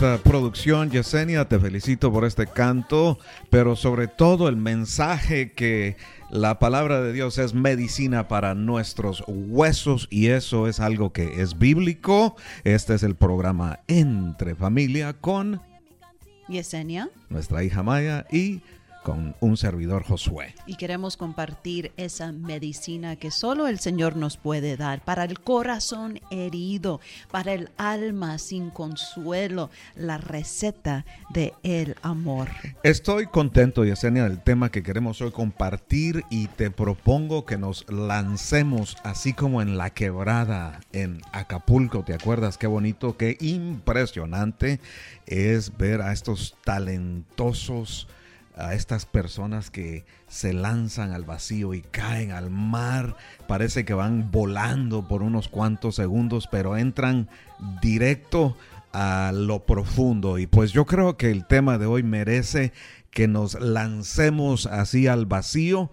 bonita producción, Yesenia, te felicito por este canto, pero sobre todo el mensaje que la palabra de Dios es medicina para nuestros huesos y eso es algo que es bíblico. Este es el programa Entre Familia con Yesenia, nuestra hija Maya y con un servidor Josué. y queremos compartir esa medicina que solo el Señor nos puede dar para el corazón herido, para el alma sin consuelo, la receta de el amor. Estoy contento, Yesenia, del tema que queremos hoy compartir y te propongo que nos lancemos así como en la quebrada en Acapulco. ¿Te acuerdas qué bonito, qué impresionante es ver a estos talentosos, a estas personas que se lanzan al vacío y caen al mar? Parece que van volando por unos cuantos segundos, pero entran directo a lo profundo. Y pues yo creo que el tema de hoy merece que nos lancemos así al vacío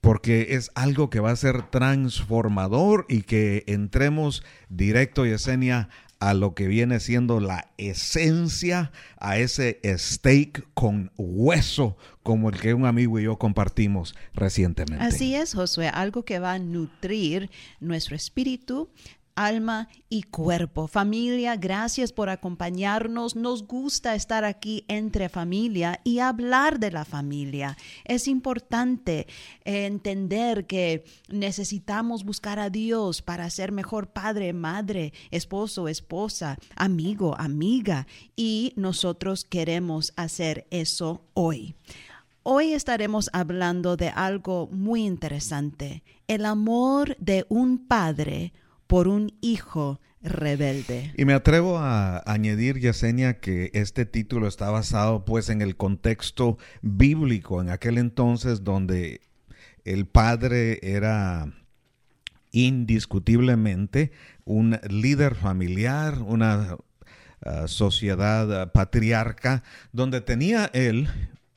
porque es algo que va a ser transformador y que entremos directo, Yesenia, a lo que viene siendo la esencia, a ese steak con hueso, como el que un amigo y yo compartimos recientemente. Así es, Josué, algo que va a nutrir nuestro espíritu, alma y cuerpo. Familia, gracias por acompañarnos. Nos gusta estar aquí entre familia y hablar de la familia. Es importante eh, entender que necesitamos buscar a Dios para ser mejor padre, madre, esposo, esposa, amigo, amiga. Y nosotros queremos hacer eso hoy. Hoy estaremos hablando de algo muy interesante, el amor de un padre por un hijo rebelde. Y me atrevo a añadir, Yesenia, que este título está basado pues en el contexto bíblico, en aquel entonces donde el padre era indiscutiblemente un líder familiar, una uh, sociedad uh, patriarca, donde tenía él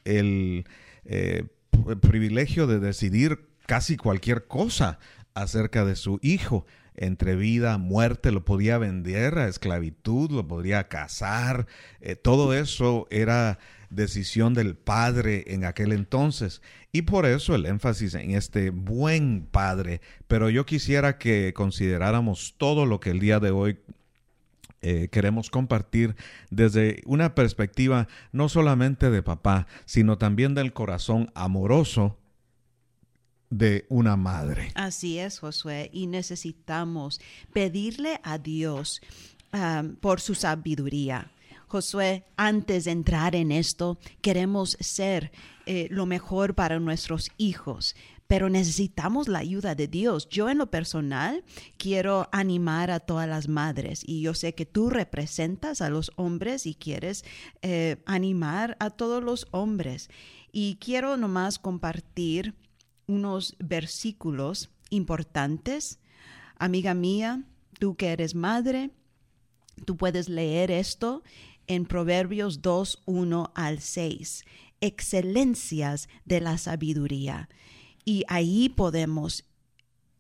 el eh, privilegio de decidir casi cualquier cosa acerca de su hijo entre vida, muerte, lo podía vender a esclavitud, lo podría casar, eh, todo eso era decisión del padre en aquel entonces. Y por eso el énfasis en este buen padre. Pero yo quisiera que consideráramos todo lo que el día de hoy eh, queremos compartir desde una perspectiva no solamente de papá, sino también del corazón amoroso de una madre. Así es, Josué, y necesitamos pedirle a Dios um, por su sabiduría. Josué, antes de entrar en esto, queremos ser eh, lo mejor para nuestros hijos, pero necesitamos la ayuda de Dios. Yo en lo personal quiero animar a todas las madres y yo sé que tú representas a los hombres y quieres eh, animar a todos los hombres. Y quiero nomás compartir unos versículos importantes. Amiga mía, tú que eres madre, tú puedes leer esto en Proverbios 2, 1 al 6. Excelencias de la sabiduría. Y ahí podemos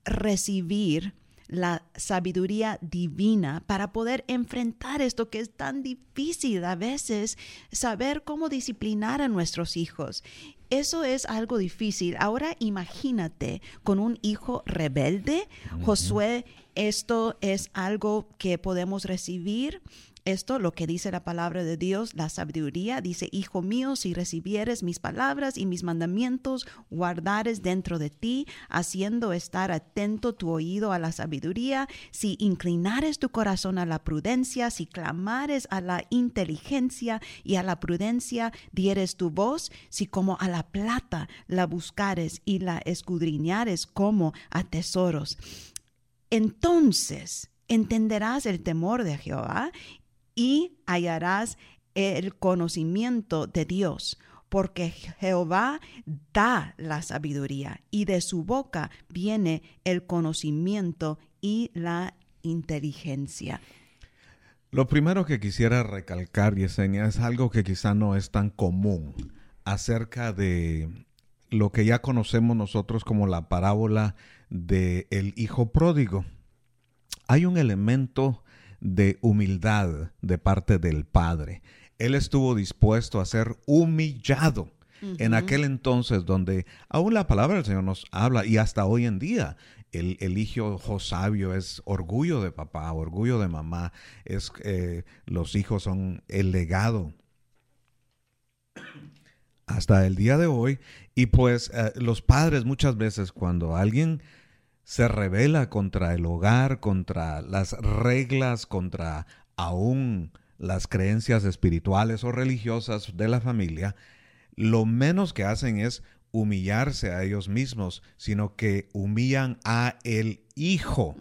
recibir la sabiduría divina para poder enfrentar esto que es tan difícil a veces, saber cómo disciplinar a nuestros hijos. Eso es algo difícil. Ahora imagínate con un hijo rebelde. Josué, esto es algo que podemos recibir esto, lo que dice la palabra de Dios, la sabiduría, dice, Hijo mío, si recibieres mis palabras y mis mandamientos, guardares dentro de ti, haciendo estar atento tu oído a la sabiduría, si inclinares tu corazón a la prudencia, si clamares a la inteligencia y a la prudencia, dieres tu voz, si como a la plata la buscares y la escudriñares como a tesoros. Entonces, entenderás el temor de Jehová y hallarás el conocimiento de Dios, porque Jehová da la sabiduría y de su boca viene el conocimiento y la inteligencia. Lo primero que quisiera recalcar, Yesenia, es algo que quizá no es tan común acerca de lo que ya conocemos nosotros como la parábola del el hijo pródigo. Hay un elemento de humildad de parte del Padre. Él estuvo dispuesto a ser humillado en aquel entonces donde aún la palabra del Señor nos habla y hasta hoy en día. El, el hijo sabio es orgullo de papá, orgullo de mamá, es eh, los hijos son el legado. Hasta el día de hoy y pues eh, los padres muchas veces cuando alguien se revela contra el hogar, contra las reglas, contra aún las creencias espirituales o religiosas de la familia, lo menos que hacen es humillarse a ellos mismos, sino que humillan a el hijo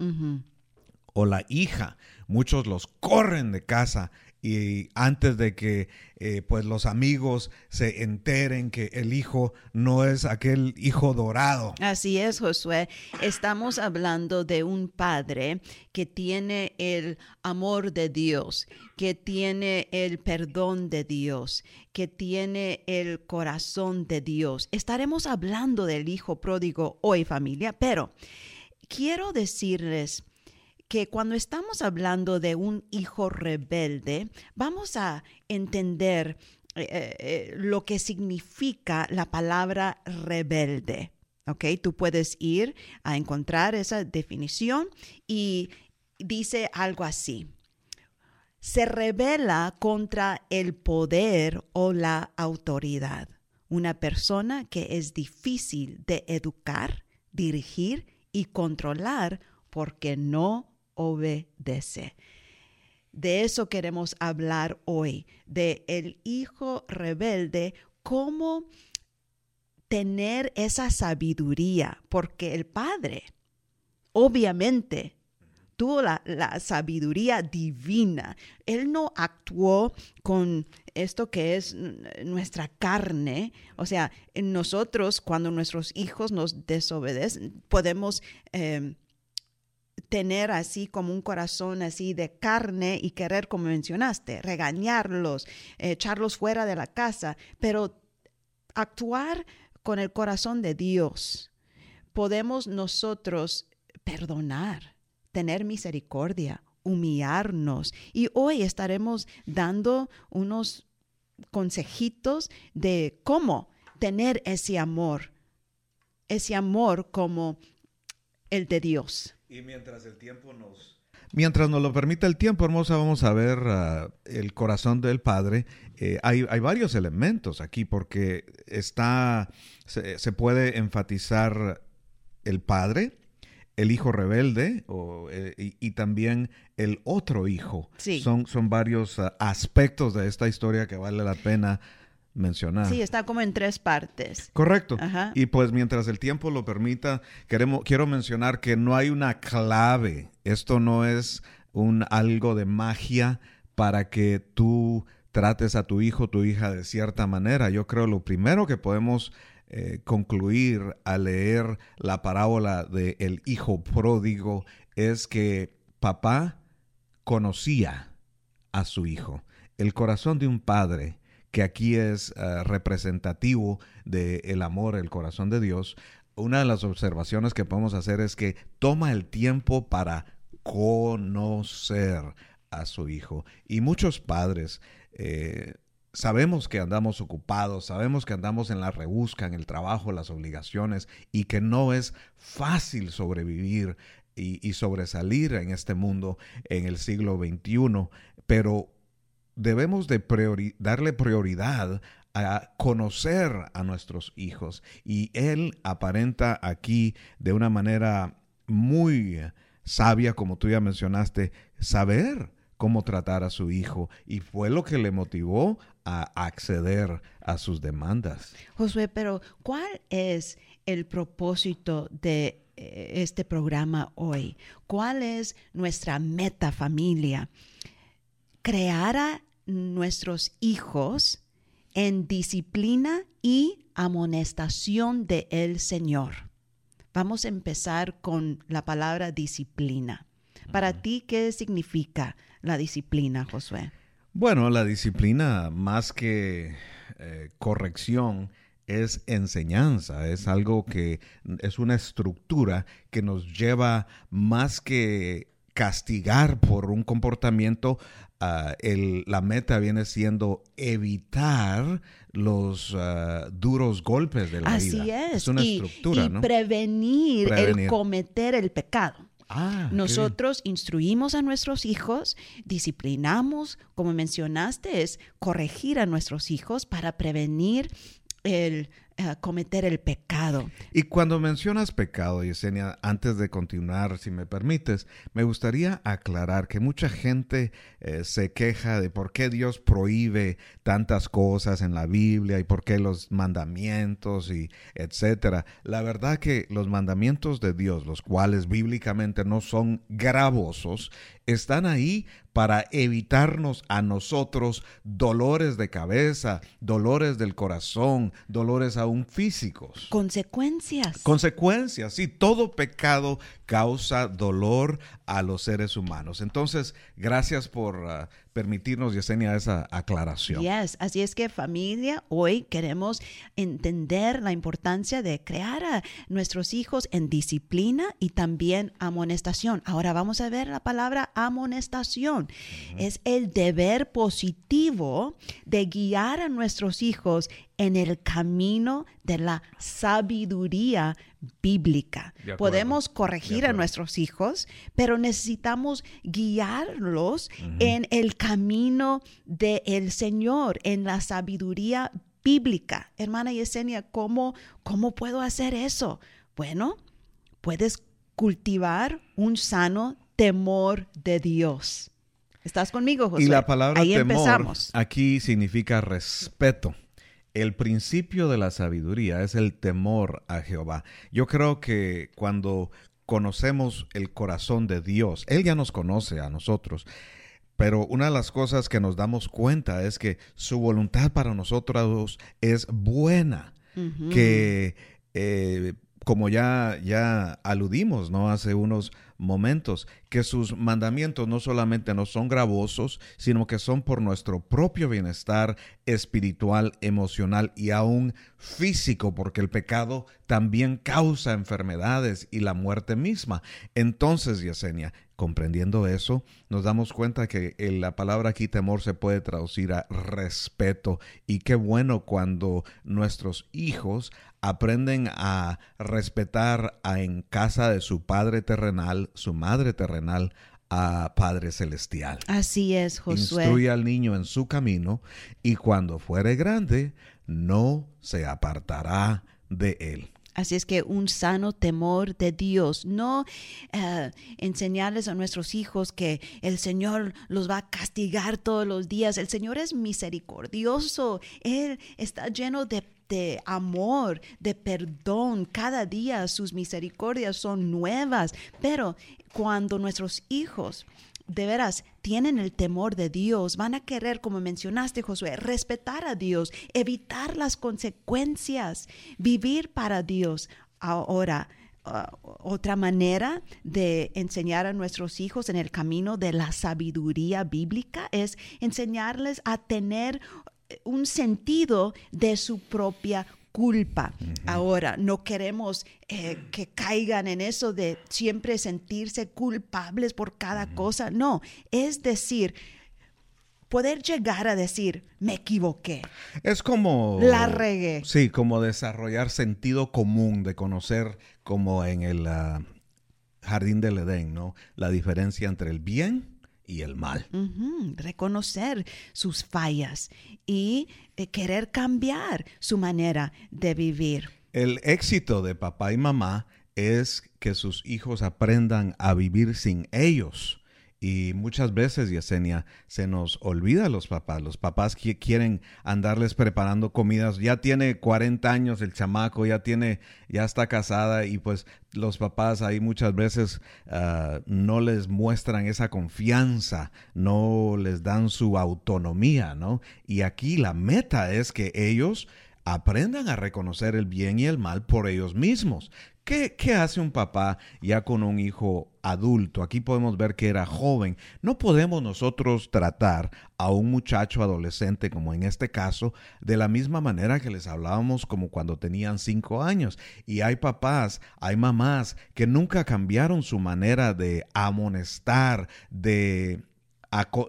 o la hija. Muchos los corren de casa y antes de que eh, pues los amigos se enteren que el hijo no es aquel hijo dorado. Así es, Josué. Estamos hablando de un padre que tiene el amor de Dios, que tiene el perdón de Dios, que tiene el corazón de Dios. Estaremos hablando del hijo pródigo hoy, familia, pero quiero decirles que cuando estamos hablando de un hijo rebelde, vamos a entender eh, eh, eh, lo que significa la palabra rebelde. ¿Ok? Tú puedes ir a encontrar esa definición y dice algo así. Se revela contra el poder o la autoridad. Una persona que es difícil de educar, dirigir y controlar porque no obedece. De eso queremos hablar hoy, de el hijo rebelde, cómo tener esa sabiduría, porque el padre obviamente tuvo la, la, sabiduría divina. Él no actuó con esto que es nuestra carne. O sea, nosotros cuando nuestros hijos nos desobedecen, podemos... Eh, tener así como un corazón así de carne y querer, como mencionaste, regañarlos, echarlos fuera de la casa, pero actuar con el corazón de Dios. Podemos nosotros perdonar, tener misericordia, humillarnos. Y hoy estaremos dando unos consejitos de cómo tener ese amor, ese amor como el de Dios. Y mientras el tiempo nos... Mientras nos lo permita el tiempo, hermosa, vamos a ver uh, el corazón del Padre. Eh, hay, hay, varios elementos aquí porque está, se, se, puede enfatizar el Padre, el hijo rebelde o, eh, y, y, también el otro hijo. Sí. Son, son varios uh, aspectos de esta historia que vale la pena mencionar. Sí, está como en tres partes. Correcto. Ajá. Y pues mientras el tiempo lo permita, queremos, quiero mencionar que no hay una clave. Esto no es un algo de magia para que tú trates a tu hijo, tu hija de cierta manera. Yo creo lo primero que podemos eh, concluir al leer la parábola del el hijo pródigo es que papá conocía a su hijo. El corazón de un padre que aquí es uh, representativo del el amor, el corazón de Dios, una de las observaciones que podemos hacer es que toma el tiempo para conocer a su hijo. Y muchos padres eh, sabemos que andamos ocupados, sabemos que andamos en la rebusca, en el trabajo, las obligaciones, y que no es fácil sobrevivir y, sobresalir en este mundo en el siglo XXI, pero debemos de darle prioridad a conocer a nuestros hijos. Y él aparenta aquí de una manera muy sabia, como tú ya mencionaste, saber cómo tratar a su hijo y fue lo que le motivó a acceder a sus demandas. Josué, pero ¿cuál es el propósito de eh, este programa hoy? ¿Cuál es nuestra meta familia? Crear a nuestros hijos en disciplina y amonestación de el Señor. Vamos a empezar con la palabra disciplina. Para ti, ¿qué significa la disciplina, Josué? Bueno, la disciplina más que eh, corrección es enseñanza, es algo que es una estructura que nos lleva más que castigar por un comportamiento, ah, la meta viene siendo evitar los ah, duros golpes de la vida. Así es. Es una estructura, y prevenir, el cometer el pecado. Ah, Nosotros instruimos a nuestros hijos, disciplinamos, como mencionaste, es corregir a nuestros hijos para prevenir el cometer el pecado. Y cuando mencionas pecado, Yesenia, antes de continuar, si me permites, me gustaría aclarar que mucha gente eh, se queja de por qué Dios prohíbe tantas cosas en la Biblia y por qué los mandamientos y etcétera. La verdad que los mandamientos de Dios, los cuales bíblicamente no son gravosos, están ahí para evitarnos a nosotros dolores de cabeza, dolores del corazón, dolores aún físicos. Consecuencias. Consecuencias, sí, todo pecado causa dolor a los seres humanos. Entonces, gracias por uh, permitirnos, Yesenia, esa aclaración. Yes, así es que familia, hoy queremos entender la importancia de crear a nuestros hijos en disciplina y también amonestación. Ahora vamos a ver la palabra amonestación. Es el deber positivo de guiar a nuestros hijos en el camino de la sabiduría bíblica. Podemos corregir a nuestros hijos, pero necesitamos guiarlos en el camino del Señor, en la sabiduría bíblica. Hermana Yesenia, ¿cómo, ¿cómo puedo hacer eso? Bueno, puedes cultivar un sano temor de Dios. ¿Estás conmigo, José? Y la palabra Ahí temor empezamos. aquí significa respeto. El principio de la sabiduría es el temor a Jehová. Yo creo que cuando conocemos el corazón de Dios, Él ya nos conoce a nosotros. Pero una de las cosas que nos damos cuenta es que su voluntad para nosotros es buena, que eh, como ya, ya aludimos, ¿no? Hace unos momentos, que sus mandamientos no solamente no son gravosos, sino que son por nuestro propio bienestar espiritual, emocional y aún físico, porque el pecado también causa enfermedades y la muerte misma. Entonces, Yesenia, comprendiendo eso, nos damos cuenta que la palabra aquí temor se puede traducir a respeto y qué bueno cuando nuestros hijos aprenden a respetar a en casa de su padre terrenal, su madre terrenal, a Padre Celestial. Así es, Josué. Instruye al niño en su camino y cuando fuere grande no se apartará de él. Así es que un sano temor de Dios, no eh, enseñarles a nuestros hijos que el Señor los va a castigar todos los días. El Señor es misericordioso, Él está lleno de de amor, de perdón. Cada día sus misericordias son nuevas. Pero cuando nuestros hijos de veras tienen el temor de Dios, van a querer, como mencionaste Josué, respetar a Dios, evitar las consecuencias, vivir para Dios. Ahora, uh, otra manera de enseñar a nuestros hijos en el camino de la sabiduría bíblica es enseñarles a tener un sentido de su propia culpa. Ahora, no queremos eh, que caigan en eso de siempre sentirse culpables por cada cosa. No, es decir, poder llegar a decir, me equivoqué. Es como... La regué. Sí, como desarrollar sentido común, de conocer como en el ah, jardín del Edén, ¿no? La diferencia entre el bien y el mal. Reconocer sus fallas y eh, querer cambiar su manera de vivir. El éxito de papá y mamá es que sus hijos aprendan a vivir sin ellos. Y muchas veces, Yesenia, se nos olvida a los papás. Los papás quieren andarles preparando comidas. Ya tiene 40 años el chamaco, ya tiene, ya está casada y pues los papás ahí muchas veces ah, no les muestran esa confianza, no les dan su autonomía, ¿no? Y aquí la meta es que ellos aprendan a reconocer el bien y el mal por ellos mismos. ¿Qué, ¿Qué, hace un papá ya con un hijo adulto? Aquí podemos ver que era joven. No podemos nosotros tratar a un muchacho adolescente, como en este caso, de la misma manera que les hablábamos como cuando tenían cinco años. Y hay papás, hay mamás que nunca cambiaron su manera de amonestar, de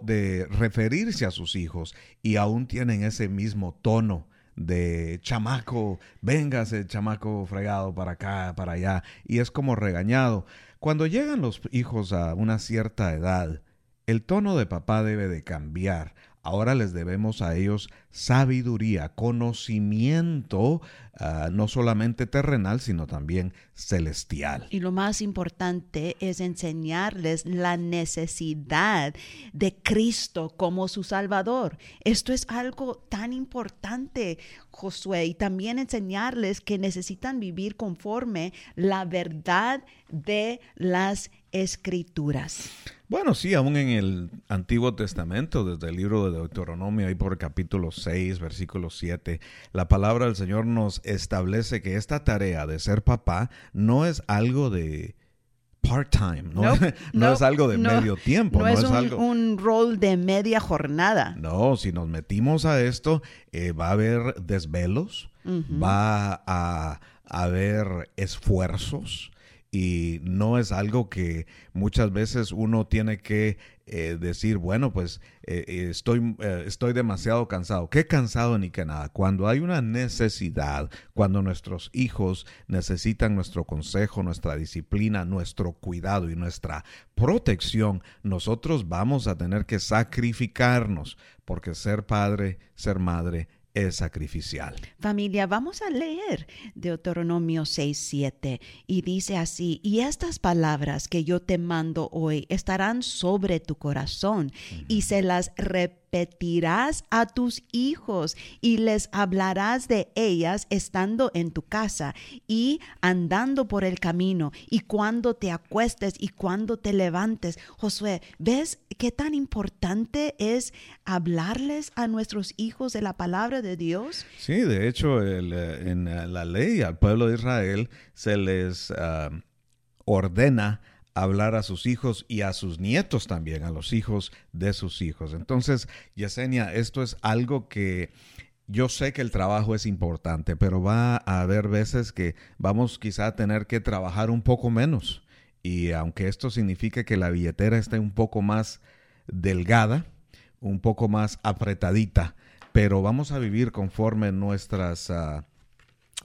de referirse a sus hijos y aún tienen ese mismo tono de chamaco, véngase chamaco fregado para acá, para allá, y es como regañado. Cuando llegan los hijos a una cierta edad, el tono de papá debe de cambiar. Ahora les debemos a ellos sabiduría, conocimiento, uh, no solamente terrenal, sino también celestial. Y lo más importante es enseñarles la necesidad de Cristo como su Salvador. Esto es algo tan importante, Josué, y también enseñarles que necesitan vivir conforme la verdad de las escrituras. Bueno, sí, aún en el Antiguo Testamento, desde el libro de Deuteronomio, ahí por capítulo 6, versículo 7, la palabra del Señor nos establece que esta tarea de ser papá no es algo de part-time, no, Nope, no nope, es algo de no, medio tiempo, No, no, es, es un, algo... un rol de media jornada. No, si nos metimos a esto, eh, va a haber desvelos, va a, a haber esfuerzos y no es algo que muchas veces uno tiene que eh, decir, bueno, pues eh, estoy, eh, estoy demasiado cansado. ¿Qué cansado ni que nada? Cuando hay una necesidad, cuando nuestros hijos necesitan nuestro consejo, nuestra disciplina, nuestro cuidado y nuestra protección, nosotros vamos a tener que sacrificarnos porque ser padre, ser madre, es sacrificial. Familia, vamos a leer Deuteronomio 6, 7 y dice así, y estas palabras que yo te mando hoy estarán sobre tu corazón uh -huh. y se las repetirás a tus hijos y les hablarás de ellas estando en tu casa y andando por el camino y cuando te acuestes y cuando te levantes. Josué, ¿ves qué tan importante es hablarles a nuestros hijos de la palabra de Dios? Sí, de hecho, el, en la ley al pueblo de Israel se les uh, ordena hablar a sus hijos y a sus nietos también, a los hijos de sus hijos. Entonces, Yesenia, esto es algo que yo sé que el trabajo es importante, pero va a haber veces que vamos quizá a tener que trabajar un poco menos. Y aunque esto signifique que la billetera esté un poco más delgada, un poco más apretadita, pero vamos a vivir conforme nuestras uh,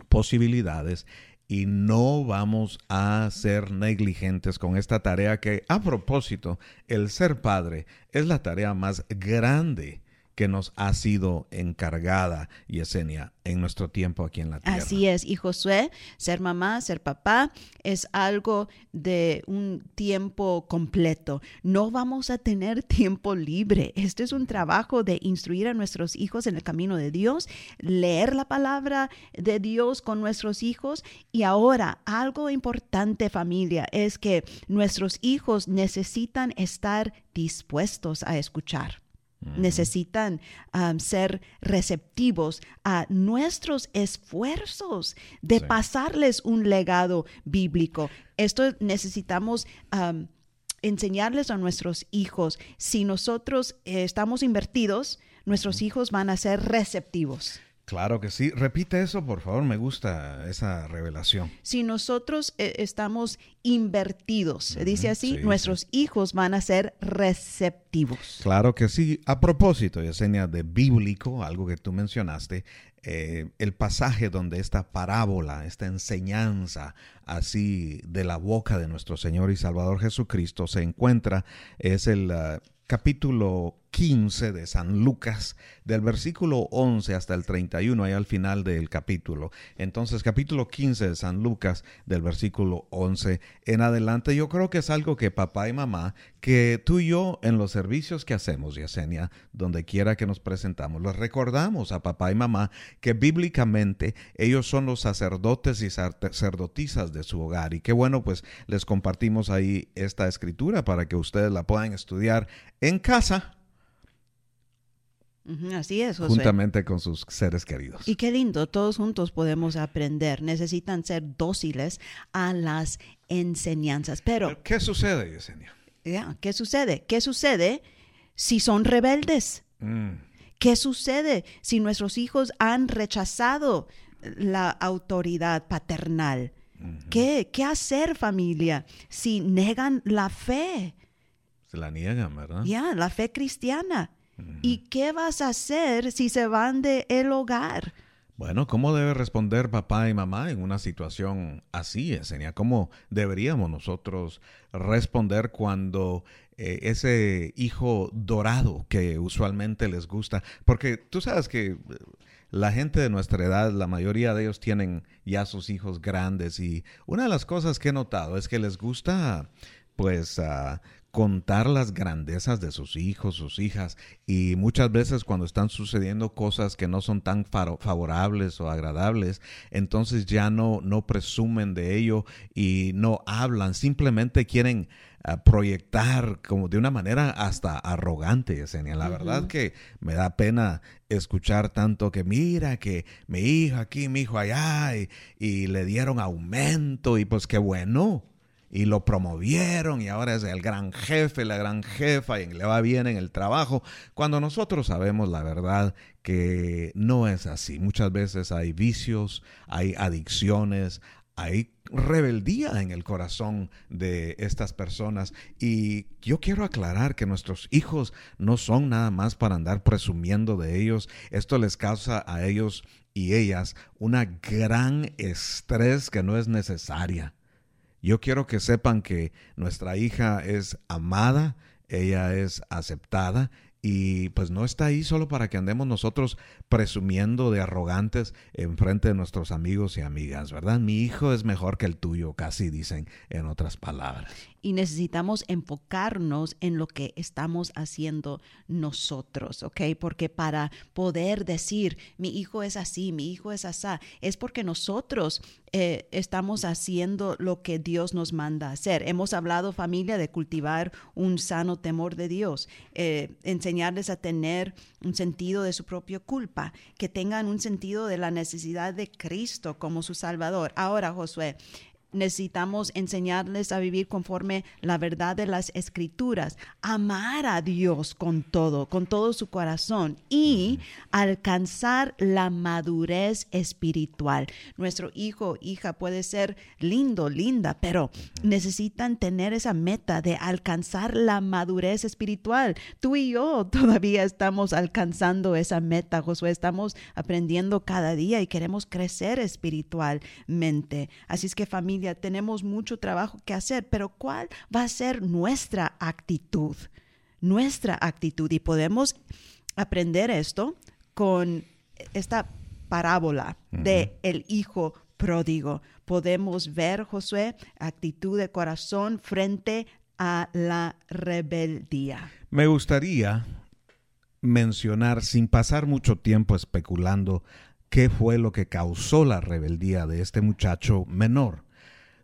posibilidades y no vamos a ser negligentes con esta tarea que, a propósito, el ser padre es la tarea más grande que nos ha sido encargada, Yesenia, en nuestro tiempo aquí en la tierra. Así es, y Josué, ser mamá, ser papá, es algo de un tiempo completo. No vamos a tener tiempo libre. Este es un trabajo de instruir a nuestros hijos en el camino de Dios, leer la palabra de Dios con nuestros hijos. Y ahora, algo importante familia, es que nuestros hijos necesitan estar dispuestos a escuchar necesitan um, ser receptivos a nuestros esfuerzos de sí. pasarles un legado bíblico. Esto necesitamos um, enseñarles a nuestros hijos. Si nosotros eh, estamos invertidos, nuestros hijos van a ser receptivos. Claro que sí. Repite eso, por favor. Me gusta esa revelación. Si nosotros eh, estamos invertidos, dice así, sí, nuestros hijos van a ser receptivos. Claro que sí. A propósito, Yesenia, de bíblico, algo que tú mencionaste, eh, el pasaje donde esta parábola, esta enseñanza así de la boca de nuestro Señor y Salvador Jesucristo se encuentra es el ah, capítulo 15 de San Lucas, del versículo 11 hasta el 31, ahí al final del capítulo. Entonces, capítulo 15 de San Lucas, del versículo 11 en adelante, yo creo que es algo que papá y mamá, que tú y yo en los servicios que hacemos, Yesenia, donde quiera que nos presentamos, los recordamos a papá y mamá que bíblicamente ellos son los sacerdotes y sacerdotisas de su hogar. Y qué bueno, pues les compartimos ahí esta escritura para que ustedes la puedan estudiar en casa Así es, José. juntamente con sus seres queridos. Y qué lindo, todos juntos podemos aprender. Necesitan ser dóciles a las enseñanzas. Pero, ¿Qué sucede, Yesenia? ya, ¿qué sucede? ¿Qué sucede si son rebeldes? Mm, ¿Qué sucede si nuestros hijos han rechazado la autoridad paternal? ¿Qué, ¿Qué hacer familia si negan la fe? se la niegan, ¿verdad? Ya, la fe cristiana. ¿Y qué vas a hacer si se van de el hogar? Bueno, ¿cómo debe responder papá y mamá en una situación así, Yesenia? ¿Cómo deberíamos nosotros responder cuando eh, ese hijo dorado que usualmente les gusta? Porque tú sabes que eh, la gente de nuestra edad, la mayoría de ellos tienen ya sus hijos grandes y una de las cosas que he notado es que les gusta, pues, ah, contar las grandezas de sus hijos, sus hijas, y muchas veces cuando están sucediendo cosas que no son tan favorables o agradables, entonces ya no, no presumen de ello y no hablan, simplemente quieren ah, proyectar como de una manera hasta arrogante, Yesenia. La verdad que me da pena escuchar tanto que mira que mi hijo aquí, mi hijo allá, y, y le dieron aumento y pues qué bueno y lo promovieron y ahora es el gran jefe, la gran jefa y le va bien en el trabajo, cuando nosotros sabemos la verdad que no es así. Muchas veces hay vicios, hay adicciones, hay rebeldía en el corazón de estas personas y yo quiero aclarar que nuestros hijos no son nada más para andar presumiendo de ellos. Esto les causa a ellos y ellas una gran estrés que no es necesaria. Yo quiero que sepan que nuestra hija es amada, ella es aceptada y pues no está ahí solo para que andemos nosotros presumiendo de arrogantes en frente de nuestros amigos y amigas, ¿verdad? Mi hijo es mejor que el tuyo, casi dicen en otras palabras. y necesitamos enfocarnos en lo que estamos haciendo nosotros, ¿ok? Porque para poder decir, mi hijo es así, mi hijo es asá, es porque nosotros eh, estamos haciendo lo que Dios nos manda hacer. Hemos hablado, familia, de cultivar un sano temor de Dios, eh, enseñarles a tener un sentido de su propia culpa, que tengan un sentido de la necesidad de Cristo como su Salvador. Ahora, Josué, necesitamos enseñarles a vivir conforme la verdad de las escrituras, amar a Dios con todo, con todo su corazón y alcanzar la madurez espiritual. Nuestro hijo, hija puede ser lindo, linda, pero necesitan tener esa meta de alcanzar la madurez espiritual. Tú y yo todavía estamos alcanzando esa meta, Josué, estamos aprendiendo cada día y queremos crecer espiritualmente. Así es que familia, tenemos mucho trabajo que hacer, pero ¿cuál va a ser nuestra actitud? Nuestra actitud y podemos aprender esto con esta parábola de el hijo pródigo. Podemos ver, Josué, actitud de corazón frente a la rebeldía. Me gustaría mencionar, sin pasar mucho tiempo especulando, qué fue lo que causó la rebeldía de este muchacho menor.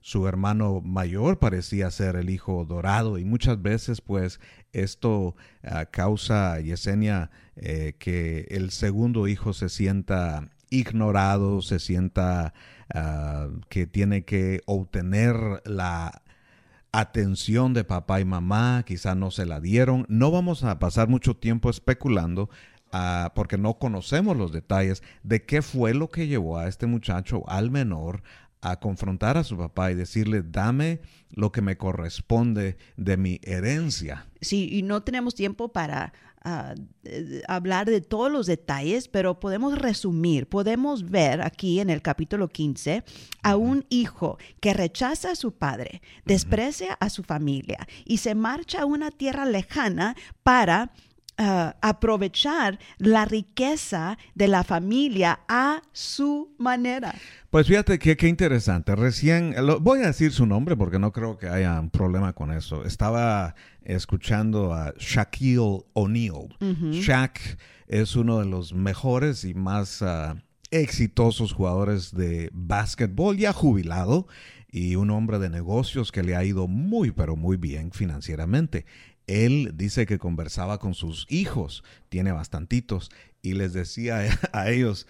Su hermano mayor parecía ser el hijo dorado y muchas veces pues esto ah, causa, Yesenia, eh, que el segundo hijo se sienta ignorado, se sienta ah, que tiene que obtener la atención de papá y mamá, quizá no se la dieron. No vamos a pasar mucho tiempo especulando. ah, porque no conocemos los detalles de qué fue lo que llevó a este muchacho, al menor, a confrontar a su papá y decirle, dame lo que me corresponde de mi herencia. Sí, y no tenemos tiempo para ah, eh, hablar de todos los detalles, pero podemos resumir, podemos ver aquí en el capítulo 15 a un hijo que rechaza a su padre, desprecia a su familia y se marcha a una tierra lejana para ah, aprovechar la riqueza de la familia a su manera. Pues fíjate que qué interesante. Recién, lo- voy a decir su nombre porque no creo que haya un problema con eso. Estaba escuchando a Shaquille O'Neal. Shaq es uno de los mejores y más ah, exitosos jugadores de básquetbol, ya jubilado, y un hombre de negocios que le ha ido muy, pero muy bien financieramente. Él dice que conversaba con sus hijos, tiene bastantitos, y les decía a ellos,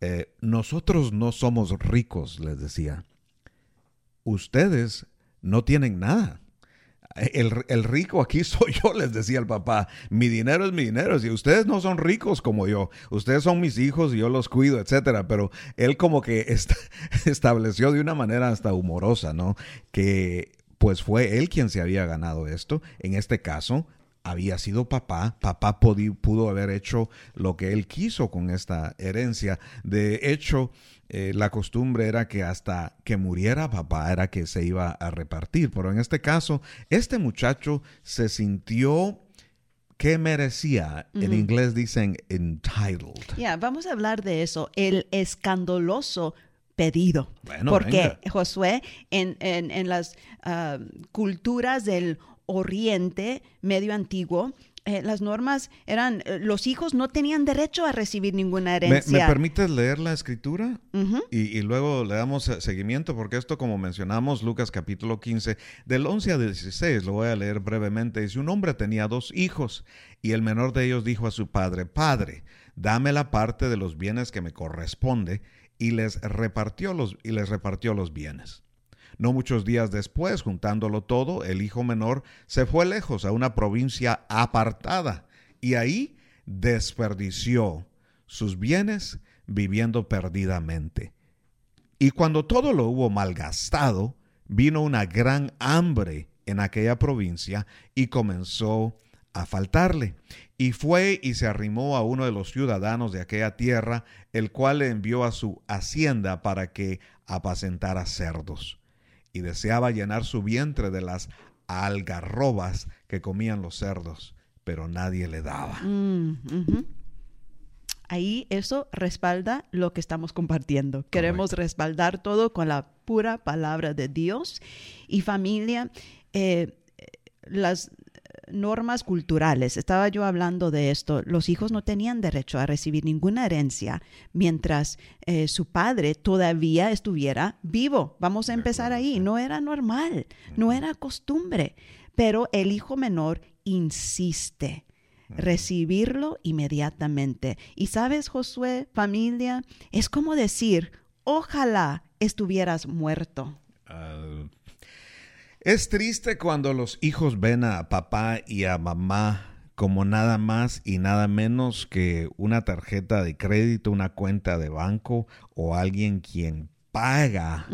eh, nosotros no somos ricos, les decía. Ustedes no tienen nada. El, rico aquí soy yo, les decía el papá. Mi dinero es mi dinero. Si ustedes no son ricos como yo, ustedes son mis hijos y yo los cuido, etcétera. Pero él como que est- estableció de una manera hasta humorosa, ¿no? Que pues fue él quien se había ganado esto. En este caso, había sido papá. Papá pudo haber hecho lo que él quiso con esta herencia. De hecho, eh, la costumbre era que hasta que muriera papá era que se iba a repartir. Pero en este caso, este muchacho se sintió que merecía. En inglés dicen entitled. Ya, vamos a hablar de eso, el escandaloso pedido. Bueno, Porque venga. Josué, en, en- en las ah, culturas del Oriente Medio Antiguo, eh, las normas eran, eh, los hijos no tenían derecho a recibir ninguna ¿Me, herencia. me permites leer la escritura? Y, y luego le damos eh, seguimiento, porque esto, como mencionamos, Lucas capítulo 15, del 11 al 16, lo voy a leer brevemente. Dice, un hombre tenía dos hijos, y el menor de ellos dijo a su padre, Padre, dame la parte de los bienes que me corresponde, y les repartió los, y les repartió los bienes. No muchos días después, juntándolo todo, el hijo menor se fue lejos a una provincia apartada, y ahí desperdició sus bienes viviendo perdidamente. Y cuando todo lo hubo malgastado, vino una gran hambre en aquella provincia y comenzó a faltarle. Y fue y se arrimó a uno de los ciudadanos de aquella tierra, el cual le envió a su hacienda para que apacentara cerdos. Y deseaba llenar su vientre de las algarrobas que comían los cerdos, pero nadie le daba. Mm. Ahí eso respalda lo que estamos compartiendo. Queremos respaldar todo con la pura palabra de Dios. Y familia, eh, las normas culturales, estaba yo hablando de esto, los hijos no tenían derecho a recibir ninguna herencia mientras eh, su padre todavía estuviera vivo. Vamos a empezar ahí. No era normal, no era costumbre, pero el hijo menor insiste recibirlo inmediatamente. Y sabes, Josué, familia, es como decir, ojalá estuvieras muerto. Es triste cuando los hijos ven a papá y a mamá como nada más y nada menos que una tarjeta de crédito, una cuenta de banco o alguien quien paga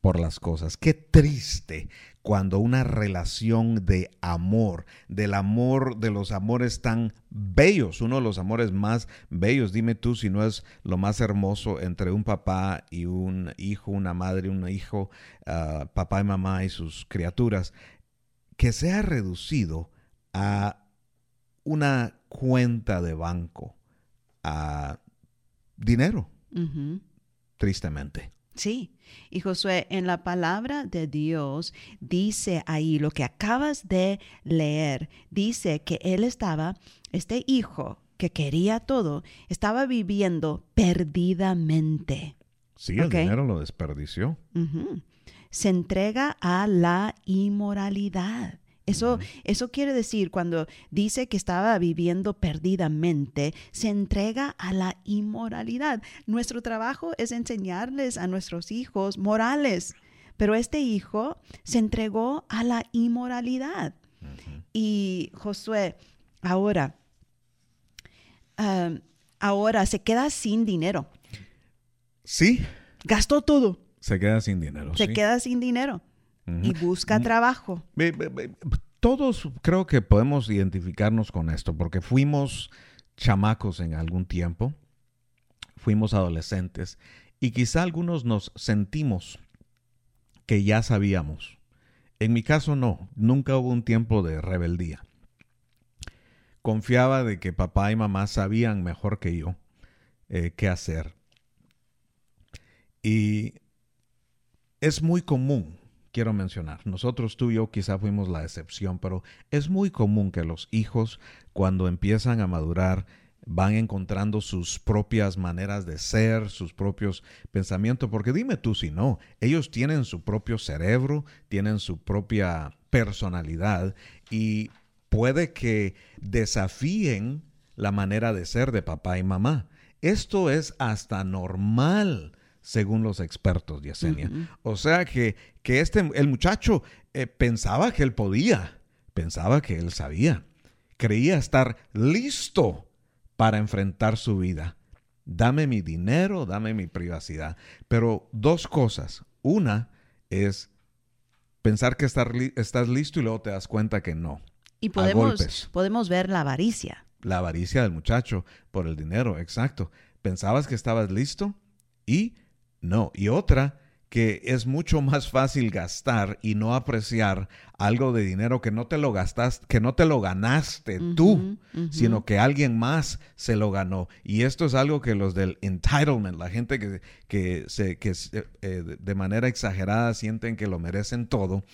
por las cosas. Qué triste cuando una relación de amor, del amor, de los amores tan bellos, uno de los amores más bellos, dime tú si no es lo más hermoso entre un papá y un hijo, una madre, un hijo, ah, papá y mamá y sus criaturas, que sea reducido a una cuenta de banco, a dinero, tristemente. Sí, y Josué, en la palabra de Dios dice ahí lo que acabas de leer, dice que él estaba, este hijo que quería todo, estaba viviendo perdidamente. Sí, el dinero lo desperdició. Se entrega a la inmoralidad. Eso, eso quiere decir, cuando dice que estaba viviendo perdidamente, se entrega a la inmoralidad. Nuestro trabajo es enseñarles a nuestros hijos morales, pero este hijo se entregó a la inmoralidad. Y Josué, ahora, ah, ahora se queda sin dinero. Sí, Gastó todo. se queda sin dinero. Se sí. queda sin dinero y busca trabajo. Todos creo que podemos identificarnos con esto porque fuimos chamacos en algún tiempo, fuimos adolescentes y quizá algunos nos sentimos que ya sabíamos. En mi caso no, nunca hubo un tiempo de rebeldía. Confiaba de que papá y mamá sabían mejor que yo eh, qué hacer. Y es muy común, quiero mencionar, nosotros tú y yo quizá fuimos la excepción, pero es muy común que los hijos cuando empiezan a madurar van encontrando sus propias maneras de ser, sus propios pensamientos, porque dime tú si no, ellos tienen su propio cerebro, tienen su propia personalidad y puede que desafíen la manera de ser de papá y mamá. Esto es hasta normal, según los expertos, Yesenia. O sea que, que este, el muchacho eh, pensaba que él podía, pensaba que él sabía, creía estar listo para enfrentar su vida. Dame mi dinero, dame mi privacidad. Pero dos cosas. Una es pensar que estar li- estás listo y luego te das cuenta que no. Y podemos, podemos ver la avaricia. La avaricia del muchacho por el dinero, exacto. Pensabas que estabas listo y no. Y otra, que es mucho más fácil gastar y no apreciar algo de dinero que no te lo gastaste, que no te lo ganaste tú, sino que alguien más se lo ganó. Y esto es algo que los del entitlement, la gente que, que, se, que eh, de manera exagerada sienten que lo merecen todo,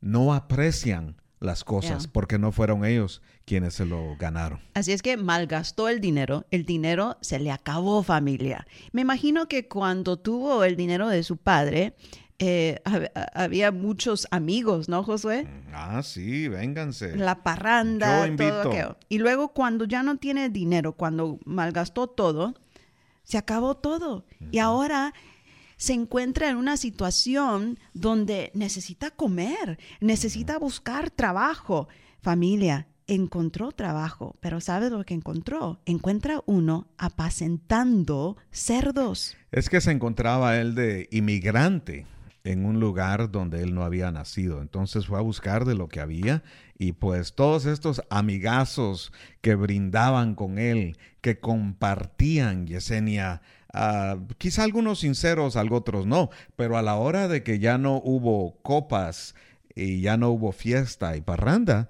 no aprecian las cosas Yeah. porque no fueron ellos quienes se lo ganaron. Así es que malgastó el dinero, el dinero se le acabó familia. Me imagino que cuando tuvo el dinero de su padre, eh, hab- había muchos amigos, ¿no, Josué? Ah, sí, vénganse. La parranda, Yo invito. todo aquello. Y luego cuando ya no tiene dinero, cuando malgastó todo, se acabó todo. Y ahora se encuentra en una situación donde necesita comer, necesita buscar trabajo. Familia, encontró trabajo, pero ¿sabes lo que encontró? Encuentra uno apacentando cerdos. Es que se encontraba él de inmigrante en un lugar donde él no había nacido. Entonces fue a buscar de lo que había y pues todos estos amigazos que brindaban con él, que compartían Yesenia, ah, quizá algunos sinceros, otros no, pero a la hora de que ya no hubo copas y ya no hubo fiesta y parranda,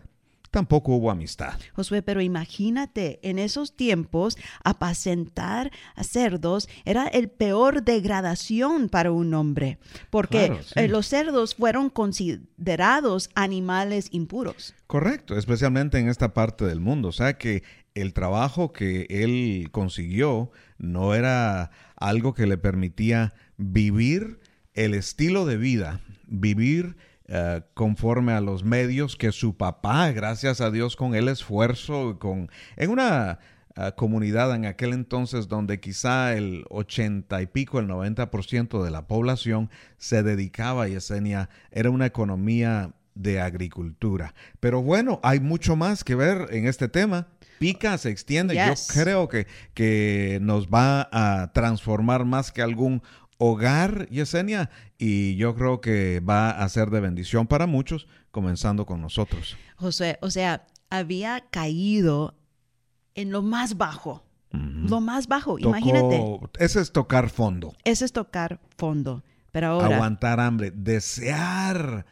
tampoco hubo amistad. Josué, pero imagínate, en esos tiempos, apacentar a cerdos era el peor degradación para un hombre, porque Claro, sí. eh, los cerdos fueron considerados animales impuros. Correcto, especialmente en esta parte del mundo. O sea que el trabajo que él consiguió no era algo que le permitía vivir el estilo de vida, vivir eh, conforme a los medios que su papá, gracias a Dios, con el esfuerzo, con en una eh, comunidad en aquel entonces donde quizá el 80 y pico, el 90% de la población se dedicaba a Yesenia, era una economía de agricultura. Pero bueno, hay mucho más que ver en este tema. Pica, se extiende. Yes. Yo creo que, que nos va a transformar más que algún hogar, Yesenia, y yo creo que va a ser de bendición para muchos, comenzando con nosotros. Josué, o sea, había caído en lo más bajo, lo más bajo, imagínate, ese es tocar fondo, ese es tocar fondo, pero ahora... aguantar hambre, desear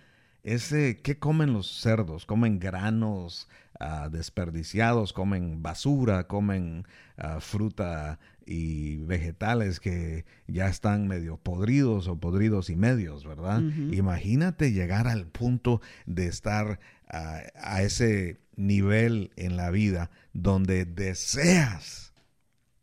ese, ¿qué comen los cerdos? Comen granos ah, desperdiciados, comen basura, comen ah, fruta y vegetales que ya están medio podridos o podridos y medios, ¿verdad? Imagínate llegar al punto de estar a ese nivel en la vida donde deseas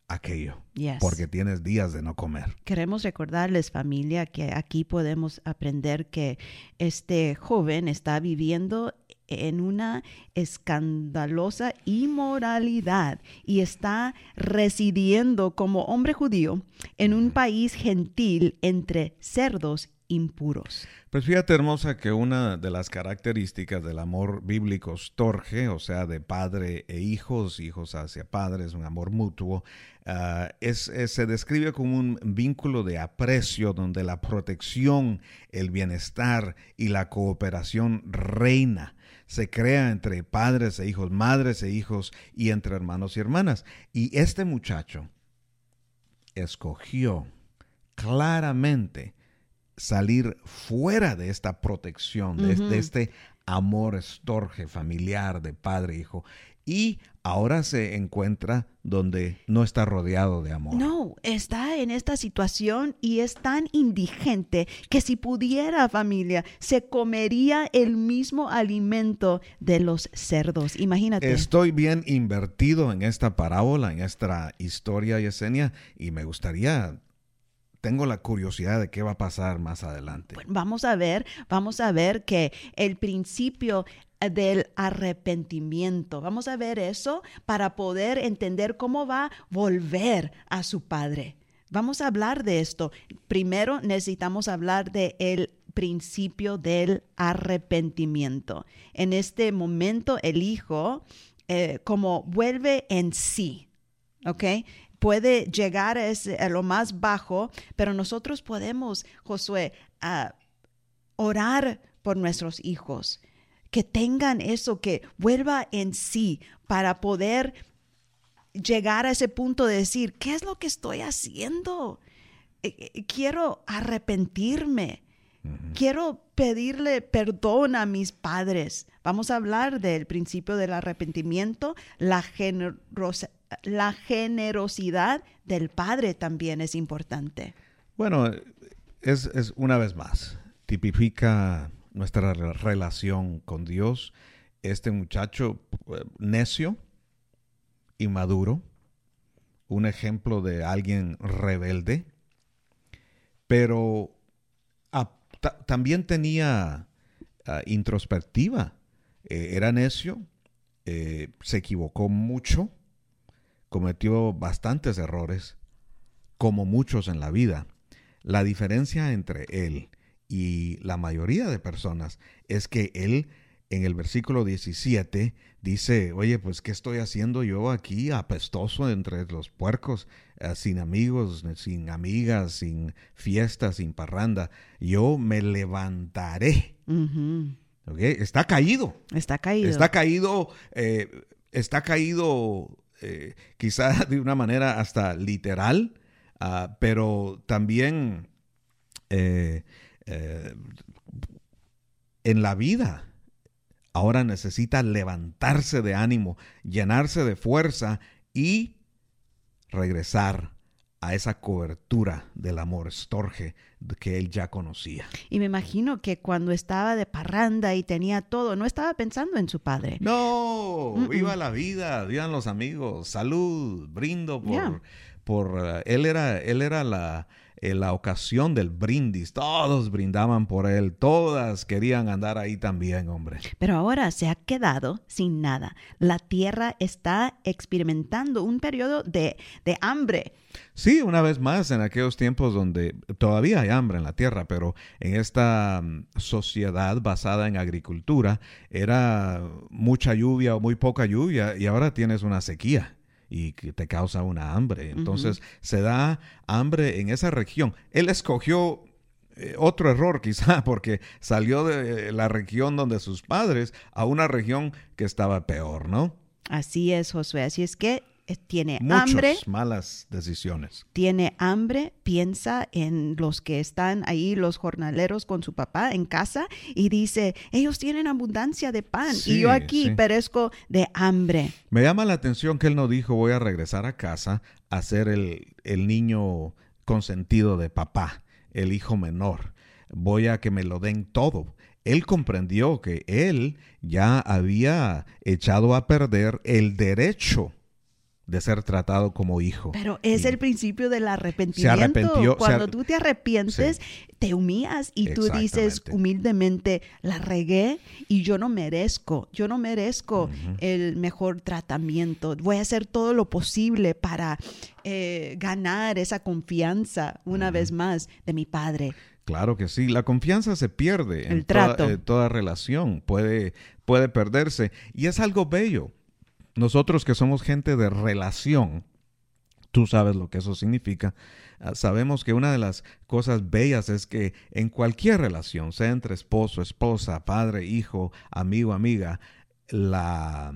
aquello, Yes. porque tienes días de no comer. Queremos recordarles, familia, que aquí podemos aprender que este joven está viviendo en una escandalosa inmoralidad y está residiendo como hombre judío en un país gentil entre cerdos impuros. Pues fíjate, hermosa, que una de las características del amor bíblico storge, o sea, de padre e hijos, hijos hacia padres, un amor mutuo, ah, es, se describe como un vínculo de aprecio donde la protección, el bienestar y la cooperación reina se crea entre padres e hijos, madres e hijos y entre hermanos y hermanas. Y este muchacho escogió claramente salir fuera de esta protección, de, este amor estorge familiar de padre e hijo. Y ahora se encuentra donde no está rodeado de amor. No, está en esta situación y es tan indigente que si pudiera familia, se comería el mismo alimento de los cerdos. Imagínate. Estoy bien invertido en esta parábola, en esta historia, Yesenia, y me gustaría tengo la curiosidad de qué va a pasar más adelante. vamos a ver, vamos a ver que el principio del arrepentimiento. Vamos a ver eso para poder entender cómo va a volver a su padre. Vamos a hablar de esto. Primero necesitamos hablar de el principio del arrepentimiento. En este momento el hijo eh, como vuelve en sí, ¿ok? Puede llegar a, lo más bajo, pero nosotros podemos, Josué, orar por nuestros hijos, que tengan eso, que vuelva en sí para poder llegar a ese punto de decir, ¿qué es lo que estoy haciendo? Eh, eh, quiero arrepentirme. Quiero pedirle perdón a mis padres. Vamos a hablar del principio del arrepentimiento, la generosidad la generosidad del Padre también es importante. Bueno, es, una vez más, tipifica nuestra relación con Dios. Este muchacho eh, necio, inmaduro, un ejemplo de alguien rebelde, pero también tenía ah, introspectiva. Eh, era necio, eh, se equivocó mucho, cometió bastantes errores, como muchos en la vida. La diferencia entre él y la mayoría de personas es que él en el versículo 17 dice, oye, pues ¿qué estoy haciendo yo aquí apestoso entre los puercos, eh, sin amigos, sin amigas, sin fiestas, sin parranda? Yo me levantaré. Está caído. Está caído. Está caído, eh, está caído eh, quizá de una manera hasta literal, ah, pero también eh, eh, en la vida. Ahora necesita levantarse de ánimo, llenarse de fuerza y regresar a esa cobertura del amor estorge que él ya conocía. Y me imagino que cuando estaba de parranda y tenía todo, no estaba pensando en su padre. No, viva la vida, vivan los amigos, salud, brindo por, por uh, él era, él era la, en la ocasión del brindis. Todos brindaban por él, todas querían andar ahí también, hombre. Pero ahora se ha quedado sin nada. La tierra está experimentando un periodo de, de hambre. Sí, una vez más, en aquellos tiempos donde todavía hay hambre en la tierra, pero en esta mm, sociedad basada en agricultura era mucha lluvia o muy poca lluvia y ahora tienes una sequía y que te causa una hambre. Entonces se da hambre en esa región. Él escogió eh, otro error quizá porque salió de la región donde sus padres a una región que estaba peor, ¿no? Así es, Josué. Así es que eh, tiene hambre. malas decisiones. Tiene hambre, piensa en los que están ahí, los jornaleros con su papá en casa y dice, ellos tienen abundancia de pan y yo aquí perezco de hambre. Me llama la atención que él no dijo voy a regresar a casa a ser el, el niño consentido de papá, el hijo menor. Voy a que me lo den todo él comprendió que él ya había echado a perder el derecho de ser tratado como hijo. Pero es el principio del arrepentimiento. Se arrepintió. Cuando tú te arrepientes, te humillas y tú dices humildemente, la regué y yo no merezco, yo no merezco el mejor tratamiento. Voy a hacer todo lo posible para eh, ganar esa confianza una vez más de mi padre. Claro que sí, la confianza se pierde El en toda, trato. eh, toda relación, puede, puede perderse y es algo bello. Nosotros que somos gente de relación, tú sabes lo que eso significa, ah, sabemos que una de las cosas bellas es que en cualquier relación, sea entre esposo, esposa, padre, hijo, amigo, amiga, la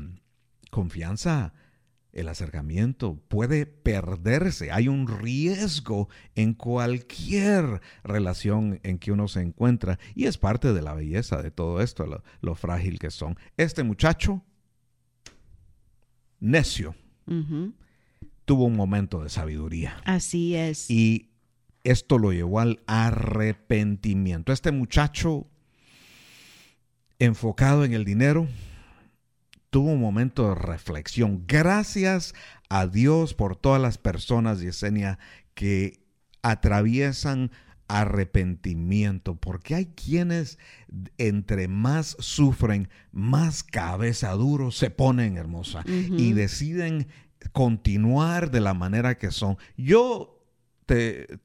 confianza, el acercamiento puede perderse. Hay un riesgo en cualquier relación en que uno se encuentra y es parte de la belleza de todo esto, lo, lo frágil que son. Este muchacho, necio, tuvo un momento de sabiduría Así es. y esto lo llevó al arrepentimiento. Este muchacho enfocado en el dinero tuvo un momento de reflexión. Gracias a Dios por todas las personas, Yesenia, que atraviesan arrepentimiento, porque hay quienes entre más sufren, más cabeza duro se ponen, hermosa, y deciden continuar de la manera que son. Yo te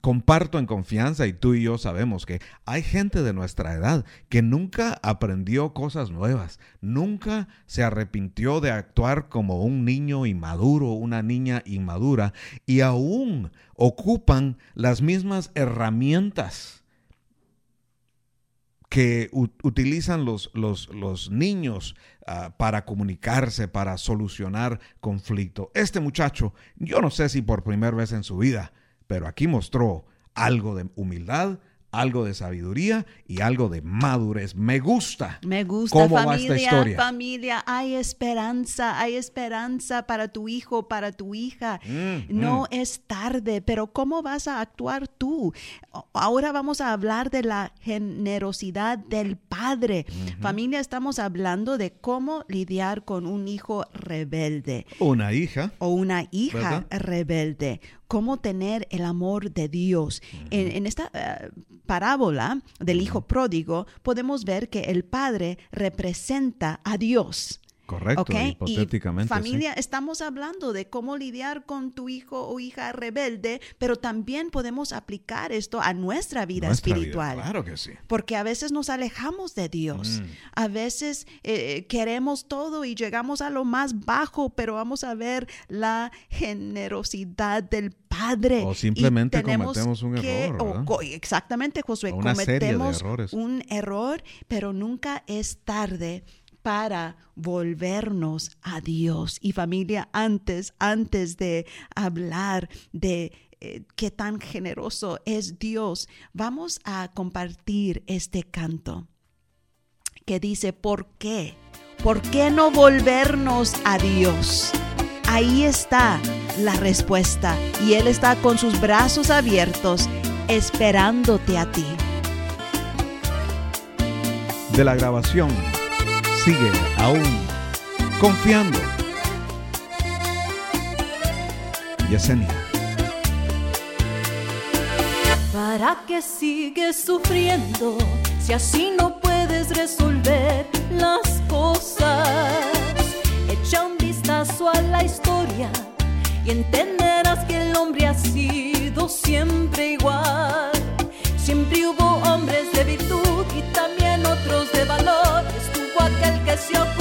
comparto en confianza y tú y yo sabemos que hay gente de nuestra edad que nunca aprendió cosas nuevas, nunca se arrepintió de actuar como un niño inmaduro, una niña inmadura y aún ocupan las mismas herramientas que utilizan los, los, los niños ah, para comunicarse, para solucionar conflicto. Este muchacho, yo no sé si por primera vez en su vida, pero aquí mostró algo de humildad, algo de sabiduría y algo de madurez. Me gusta. Me gusta ¿Cómo va esta familia, historia? familia, hay esperanza, hay esperanza para tu hijo, para tu hija. Mm, no es tarde, pero ¿cómo vas a actuar tú? O- Ahora vamos a hablar de la generosidad del padre. Familia, estamos hablando de cómo lidiar con un hijo rebelde Una hija. o una hija ¿Verdad? rebelde, cómo tener el amor de Dios. en, en esta eh, parábola del hijo pródigo podemos ver que el padre representa a Dios. Correcto, ¿ok? hipotéticamente. y sí. familia, estamos hablando de cómo lidiar con tu hijo o hija rebelde, pero también podemos aplicar esto a nuestra vida Nuestra vida, espiritual. claro que sí. Porque a veces nos alejamos de Dios. Mm. A veces eh, queremos todo y llegamos a lo más bajo, pero vamos a ver la generosidad del Padre. O simplemente cometemos un que- error, exactamente, Josué. Cometemos un error, pero nunca es tarde para volvernos a Dios. Y familia, antes, antes de hablar de eh, qué tan generoso es Dios, vamos a compartir este canto que dice, ¿por qué? ¿Por qué no volvernos a Dios? Ahí está la respuesta y Él está con sus brazos abiertos esperándote a ti. De la grabación, sigue aún confiando. Yesenia. ¿Para qué sigues sufriendo si así no puedes resolver las cosas? Echa un vistazo a la historia y entenderás que el hombre ha sido siempre igual. Aquel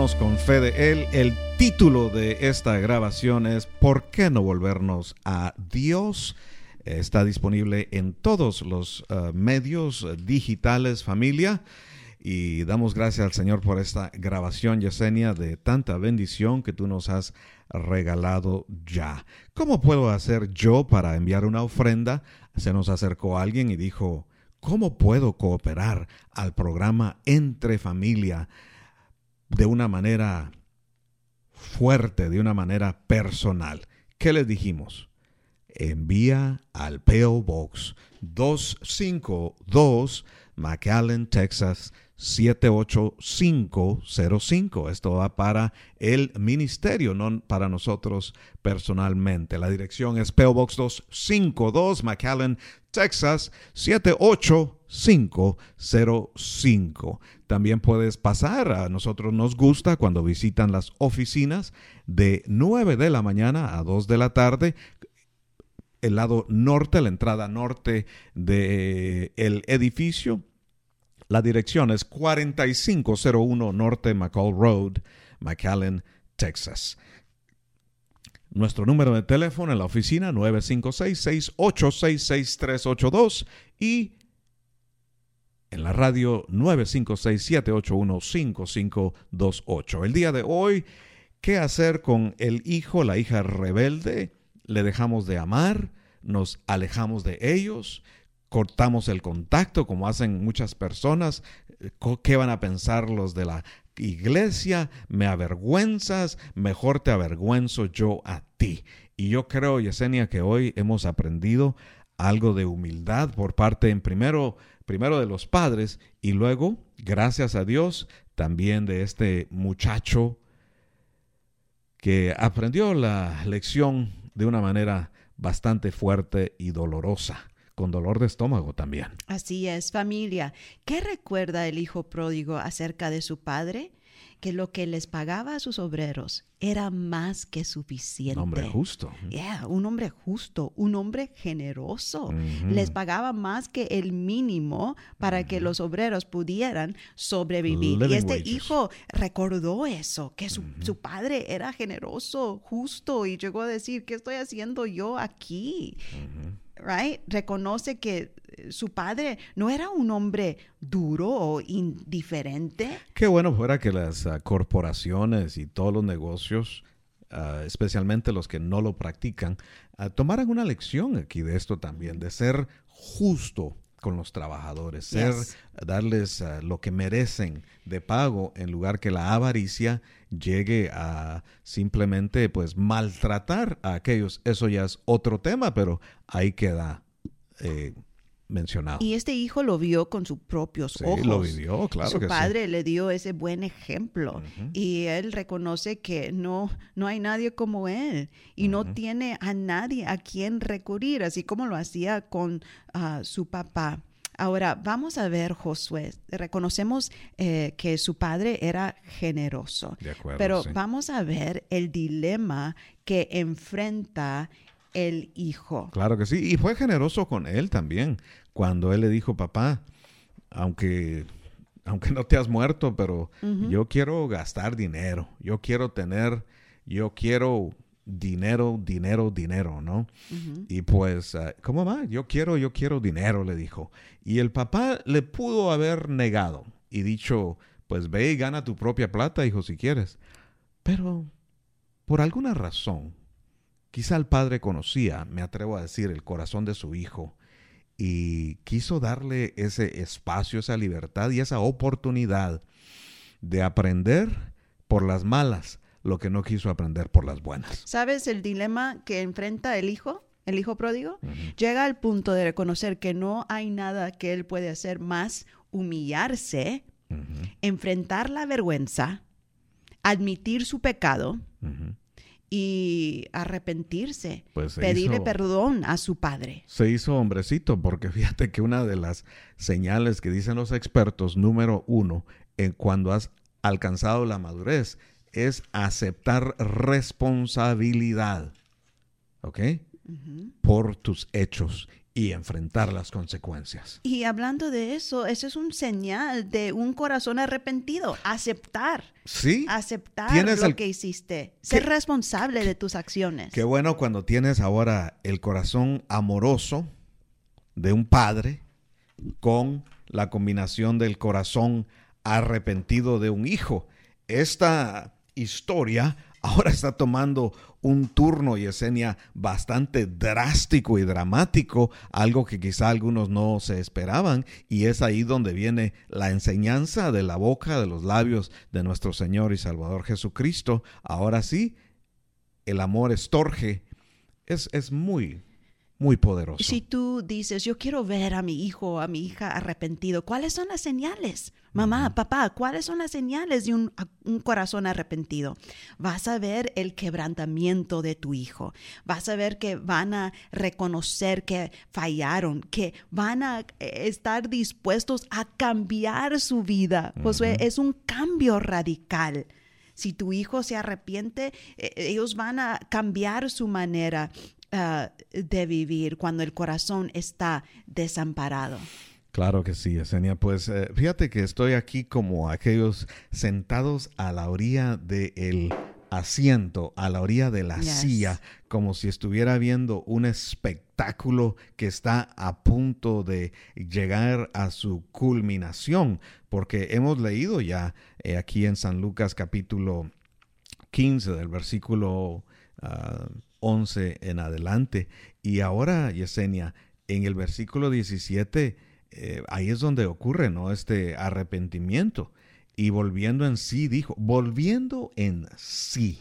con fe de Él. El título de esta grabación es ¿Por qué no volvernos a Dios? Está disponible en todos los uh, medios digitales, familia. Y damos gracias al Señor por esta grabación, Yesenia, de tanta bendición que tú nos has regalado ya. ¿Cómo puedo hacer yo para enviar una ofrenda? Se nos acercó alguien y dijo, ¿cómo puedo cooperar al programa Entre Familia? De una manera fuerte, de una manera personal. ¿Qué les dijimos? Envía al PO Box 252 McAllen, Texas 78505. Esto va para el ministerio, no para nosotros personalmente. La dirección es PO Box 252 McAllen, Texas 78505. También puedes pasar, a nosotros nos gusta cuando visitan las oficinas de 9 de la mañana a 2 de la tarde el lado norte, la entrada norte del el edificio. La dirección es 4501 Norte McCall Road, McAllen, Texas. Nuestro número de teléfono en la oficina 956-686-6382 y en la radio 956-781-5528. El día de hoy, ¿qué hacer con el hijo, la hija rebelde? ¿Le dejamos de amar? ¿Nos alejamos de ellos? ¿Cortamos el contacto como hacen muchas personas? ¿Qué van a pensar los de la iglesia? ¿Me avergüenzas? Mejor te avergüenzo yo a ti. Y yo creo, Yesenia, que hoy hemos aprendido algo de humildad por parte en primero primero de los padres y luego, gracias a Dios, también de este muchacho que aprendió la lección de una manera bastante fuerte y dolorosa, con dolor de estómago también. Así es, familia. ¿Qué recuerda el hijo pródigo acerca de su padre? Que lo que les pagaba a sus obreros era más que suficiente. Un hombre justo. Yeah, un hombre justo, un hombre generoso. Les pagaba más que el mínimo para que los obreros pudieran sobrevivir. y este hijo recordó eso, que su, su, padre era generoso, justo, y llegó a decir, ¿qué estoy haciendo yo aquí? Right? Reconoce que su padre no era un hombre duro o indiferente. Qué bueno fuera que las uh, corporaciones y todos los negocios, uh, especialmente los que no lo practican, uh, tomaran una lección aquí de esto también, de ser justo con los trabajadores, ser, darles lo que merecen de pago en lugar que la avaricia llegue a simplemente pues maltratar a aquellos. Eso ya es otro tema, pero ahí queda eh, mencionado. Y este hijo lo vio con sus propios sí, ojos. lo vivió, claro Su que padre le dio ese buen ejemplo y él reconoce que no, no hay nadie como él y no tiene a nadie a quien recurrir, así como lo hacía con uh, su papá. Ahora, vamos a ver Josué. Reconocemos eh, que su padre era generoso, De acuerdo, pero sí. vamos a ver el dilema que enfrenta el hijo. Claro que sí, y fue generoso con él también, cuando él le dijo, papá, aunque, aunque no te has muerto, pero yo quiero gastar dinero, yo quiero tener, yo quiero dinero, dinero, dinero, ¿no? Y pues, uh, ¿cómo va? Yo quiero, yo quiero dinero, le dijo. Y el papá le pudo haber negado y dicho, pues ve y gana tu propia plata, hijo, si quieres. Pero, por alguna razón, quizá el padre conocía, me atrevo a decir, el corazón de su hijo y quiso darle ese espacio, esa libertad y esa oportunidad de aprender por las malas lo que no quiso aprender por las buenas. ¿Sabes el dilema que enfrenta el hijo? El hijo pródigo uh -huh. llega al punto de reconocer que no hay nada que él puede hacer más humillarse, uh -huh. enfrentar la vergüenza, admitir su pecado uh -huh. Y arrepentirse, pues pedirle hizo, perdón a su padre. Se hizo hombrecito porque fíjate que una de las señales que dicen los expertos, número uno, en cuando has alcanzado la madurez, es aceptar responsabilidad, ¿ok? Uh -huh. Por tus hechos y enfrentar las consecuencias. Y hablando de eso, eso es un señal de un corazón arrepentido. Aceptar. Sí. Aceptar lo el- que hiciste. Ser responsable de tus acciones. Qué bueno cuando tienes ahora el corazón amoroso de un padre con la combinación del corazón arrepentido de un hijo. Esta historia ahora está tomando un turno y escena bastante drástico y dramático, algo que quizá algunos no se esperaban, y es ahí donde viene la enseñanza de la boca, de los labios de nuestro Señor y Salvador Jesucristo. Ahora sí, el amor estorge es, es muy, muy poderoso. Si tú dices, yo quiero ver a mi hijo o a mi hija arrepentido, ¿cuáles son las señales? Mamá, papá, ¿cuáles son las señales de un, un corazón arrepentido? Vas a ver el quebrantamiento de tu hijo. Vas a ver que van a reconocer que fallaron, que van a eh, estar dispuestos a cambiar su vida. Josué, es un cambio radical. Si tu hijo se arrepiente, eh, ellos van a cambiar su manera ah, de vivir cuando el corazón está desamparado. Claro que sí, Esenia. Pues eh, fíjate que estoy aquí como aquellos sentados a la orilla del asiento, a la orilla de la Yes. silla, como si estuviera viendo un espectáculo que está a punto de llegar a su culminación, porque hemos leído ya eh, aquí en San Lucas capítulo 15 del versículo ah, 11 en adelante. Y ahora, Yesenia, en el versículo 17, eh, ahí es donde ocurre, ¿no? Este arrepentimiento. Y volviendo en sí, dijo, volviendo en sí.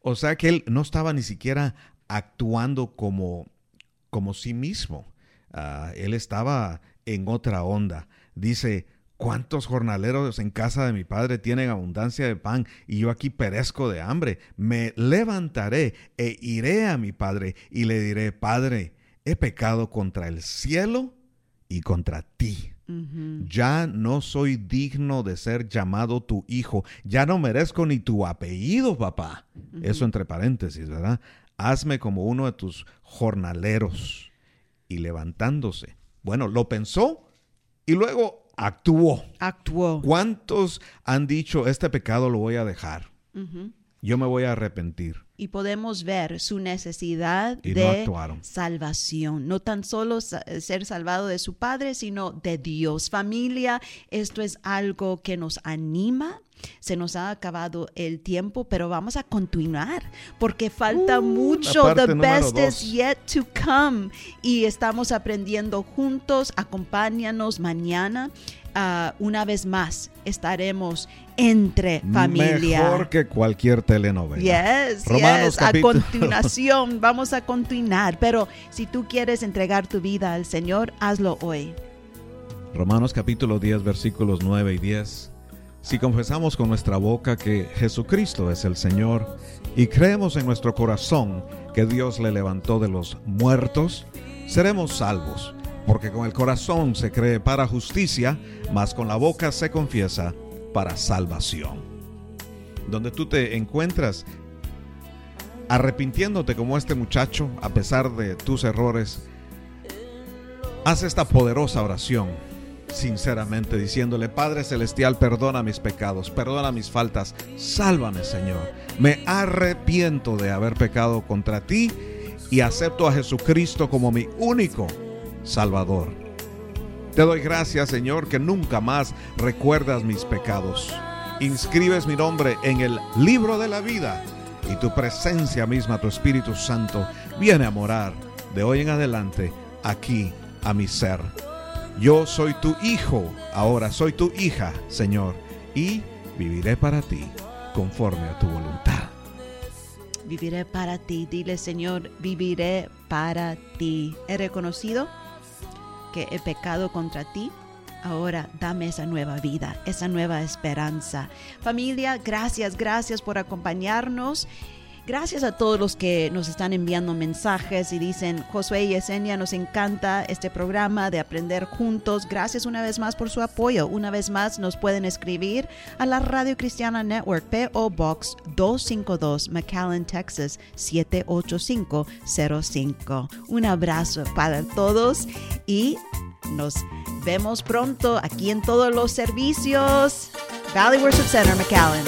O sea que él no estaba ni siquiera actuando como, como sí mismo. Ah, él estaba en otra onda. Dice, ¿cuántos jornaleros en casa de mi padre tienen abundancia de pan y yo aquí perezco de hambre? Me levantaré e iré a mi padre y le diré, Padre, he pecado contra el cielo y contra ti. Ya no soy digno de ser llamado tu hijo. Ya no merezco ni tu apellido, papá. Eso entre paréntesis, ¿verdad? Hazme como uno de tus jornaleros. Y levantándose. Bueno, lo pensó y luego actuó. Actuó. ¿Cuántos han dicho, este pecado lo voy a dejar? Yo me voy a arrepentir. Y podemos ver su necesidad Y de salvación. No tan solo sa- ser salvado de su Padre, sino de Dios. Familia, esto es algo que nos anima. Se nos ha acabado el tiempo, pero vamos a continuar porque falta Uh, mucho. The best dos. is yet to come. Y estamos aprendiendo juntos. Acompáñanos mañana. Ah, una vez más estaremos entre familia. Mejor que cualquier telenovela. Yes, Romanos yes. A continuación, vamos a continuar. Pero si tú quieres entregar tu vida al Señor, hazlo hoy. Romanos capítulo 10 versículos 9 y 10. Si confesamos con nuestra boca que Jesucristo es el Señor y creemos en nuestro corazón que Dios le levantó de los muertos, seremos salvos, porque con el corazón se cree para justicia, mas con la boca se confiesa para salvación. Donde tú te encuentras arrepintiéndote como este muchacho a pesar de tus errores, haz esta poderosa oración sinceramente diciéndole, Padre Celestial, perdona mis pecados, perdona mis faltas, sálvame Señor. Me arrepiento de haber pecado contra ti y acepto a Jesucristo como mi único Salvador. Te doy gracias Señor que nunca más recuerdas mis pecados. Inscribes mi nombre en el libro de la vida y tu presencia misma, tu Espíritu Santo, viene a morar de hoy en adelante aquí a mi ser. Yo soy tu hijo, ahora soy tu hija, Señor, y viviré para ti conforme a tu voluntad. Viviré para ti. Dile, Señor, viviré para ti. He reconocido que he pecado contra ti. Ahora dame esa nueva vida, esa nueva esperanza. Familia, gracias, gracias por acompañarnos. Gracias a todos los que nos están enviando mensajes y dicen, Josué y Yesenia, nos encanta este programa de aprender juntos. Gracias una vez más por su apoyo. Una vez más nos pueden escribir a la Radio Cristiana Network PO Box 252 McAllen, Texas 78505. Un abrazo para todos y nos vemos pronto aquí en todos los servicios. Valley Worship Center, McAllen.